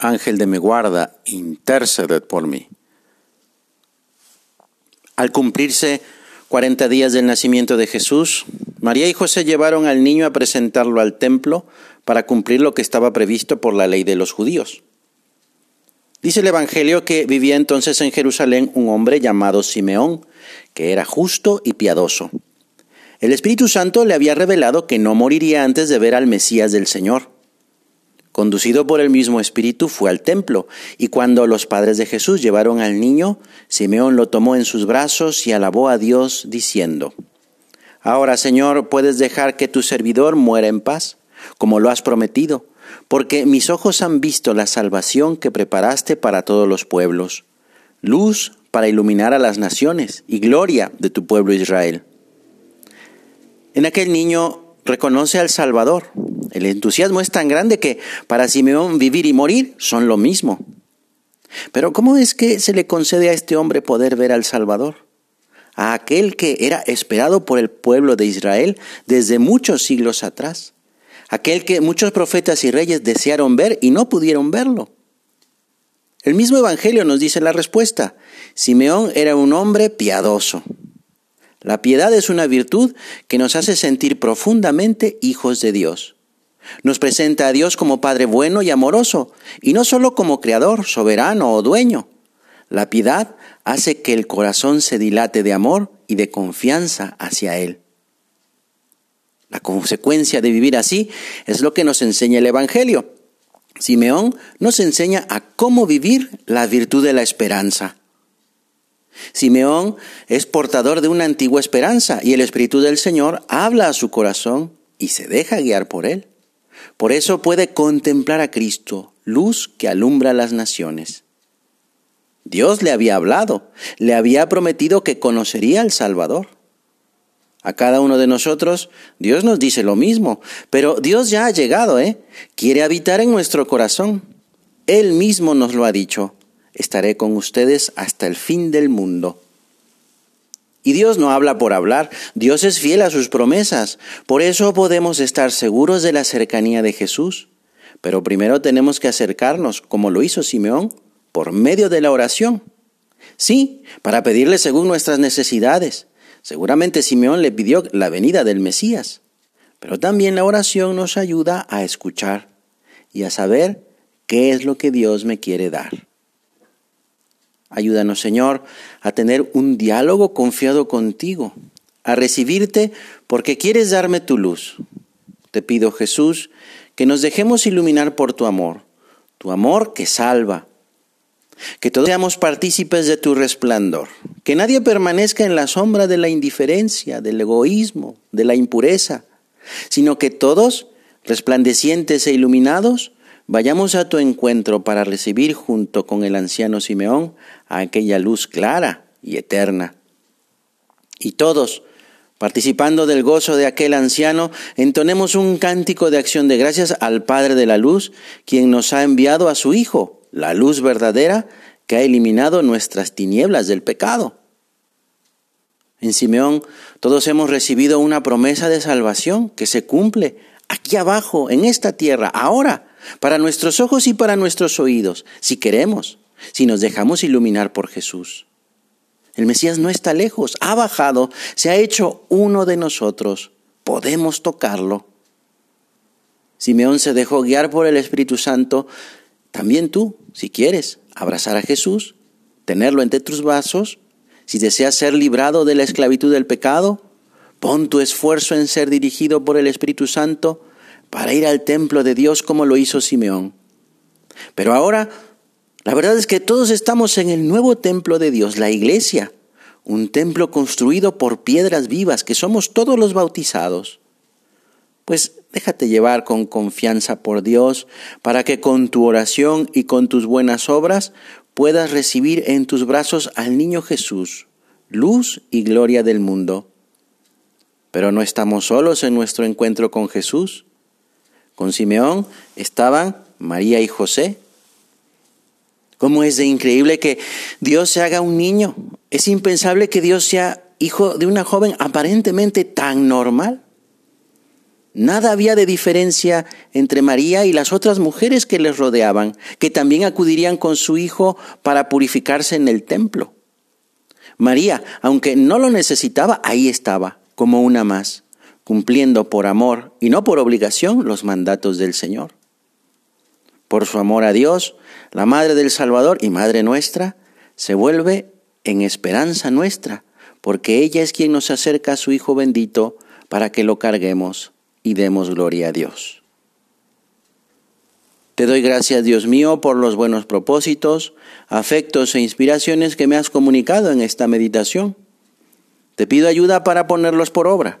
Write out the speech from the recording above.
Ángel de mi guarda, interceded por mí. Al cumplirse cuarenta días del nacimiento de Jesús, María y José llevaron al niño a presentarlo al templo para cumplir lo que estaba previsto por la ley de los judíos. Dice el Evangelio que vivía entonces en Jerusalén un hombre llamado Simeón, que era justo y piadoso. El Espíritu Santo le había revelado que no moriría antes de ver al Mesías del Señor. Conducido por el mismo Espíritu, fue al templo, y cuando los padres de Jesús llevaron al niño, Simeón lo tomó en sus brazos y alabó a Dios, diciendo, Ahora, Señor, puedes dejar que tu servidor muera en paz, como lo has prometido, porque mis ojos han visto la salvación que preparaste para todos los pueblos, luz para iluminar a las naciones y gloria de tu pueblo Israel. En aquel niño reconoce al Salvador. El entusiasmo es tan grande que para Simeón vivir y morir son lo mismo. Pero ¿cómo es que se le concede a este hombre poder ver al Salvador? A aquel que era esperado por el pueblo de Israel desde muchos siglos atrás. Aquel que muchos profetas y reyes desearon ver y no pudieron verlo. El mismo Evangelio nos dice la respuesta. Simeón era un hombre piadoso. La piedad es una virtud que nos hace sentir profundamente hijos de Dios. Nos presenta a Dios como Padre bueno y amoroso, y no solo como Creador, soberano o dueño. La piedad hace que el corazón se dilate de amor y de confianza hacia Él. La consecuencia de vivir así es lo que nos enseña el Evangelio. Simeón nos enseña a cómo vivir la virtud de la esperanza. Simeón es portador de una antigua esperanza y el Espíritu del Señor habla a su corazón y se deja guiar por él. Por eso puede contemplar a Cristo, luz que alumbra las naciones. Dios le había hablado, le había prometido que conocería al Salvador. A cada uno de nosotros Dios nos dice lo mismo, pero Dios ya ha llegado, ¿eh? Quiere habitar en nuestro corazón. Él mismo nos lo ha dicho estaré con ustedes hasta el fin del mundo. Y Dios no habla por hablar, Dios es fiel a sus promesas. Por eso podemos estar seguros de la cercanía de Jesús. Pero primero tenemos que acercarnos, como lo hizo Simeón, por medio de la oración. Sí, para pedirle según nuestras necesidades. Seguramente Simeón le pidió la venida del Mesías. Pero también la oración nos ayuda a escuchar y a saber qué es lo que Dios me quiere dar. Ayúdanos, Señor, a tener un diálogo confiado contigo, a recibirte porque quieres darme tu luz. Te pido, Jesús, que nos dejemos iluminar por tu amor, tu amor que salva. Que todos seamos partícipes de tu resplandor. Que nadie permanezca en la sombra de la indiferencia, del egoísmo, de la impureza, sino que todos, resplandecientes e iluminados, Vayamos a tu encuentro para recibir junto con el anciano Simeón aquella luz clara y eterna. Y todos, participando del gozo de aquel anciano, entonemos un cántico de acción de gracias al Padre de la Luz, quien nos ha enviado a su Hijo, la luz verdadera, que ha eliminado nuestras tinieblas del pecado. En Simeón todos hemos recibido una promesa de salvación que se cumple aquí abajo, en esta tierra, ahora para nuestros ojos y para nuestros oídos, si queremos, si nos dejamos iluminar por Jesús. El Mesías no está lejos, ha bajado, se ha hecho uno de nosotros, podemos tocarlo. Simeón se dejó guiar por el Espíritu Santo, también tú, si quieres, abrazar a Jesús, tenerlo entre tus brazos, si deseas ser librado de la esclavitud del pecado, pon tu esfuerzo en ser dirigido por el Espíritu Santo, para ir al templo de Dios como lo hizo Simeón. Pero ahora, la verdad es que todos estamos en el nuevo templo de Dios, la iglesia, un templo construido por piedras vivas, que somos todos los bautizados. Pues Déjate llevar con confianza por Dios para que con tu oración y con tus buenas obras puedas recibir en tus brazos al niño Jesús, luz y gloria del mundo. Pero no estamos solos en nuestro encuentro con Jesús. Con Simeón estaban María y José. ¿Cómo es de increíble que Dios se haga un niño? Es impensable que Dios sea hijo de una joven aparentemente tan normal. Nada había de diferencia entre María y las otras mujeres que les rodeaban, que también acudirían con su hijo para purificarse en el templo. María, aunque no lo necesitaba, ahí estaba, como una más, cumpliendo por amor y no por obligación los mandatos del Señor. Por su amor a Dios, la Madre del Salvador y Madre nuestra se vuelve en esperanza nuestra, porque ella es quien nos acerca a su Hijo bendito para que lo carguemos y demos gloria a Dios. Te doy gracias, Dios mío, por los buenos propósitos, afectos e inspiraciones que me has comunicado en esta meditación. Te pido ayuda para ponerlos por obra.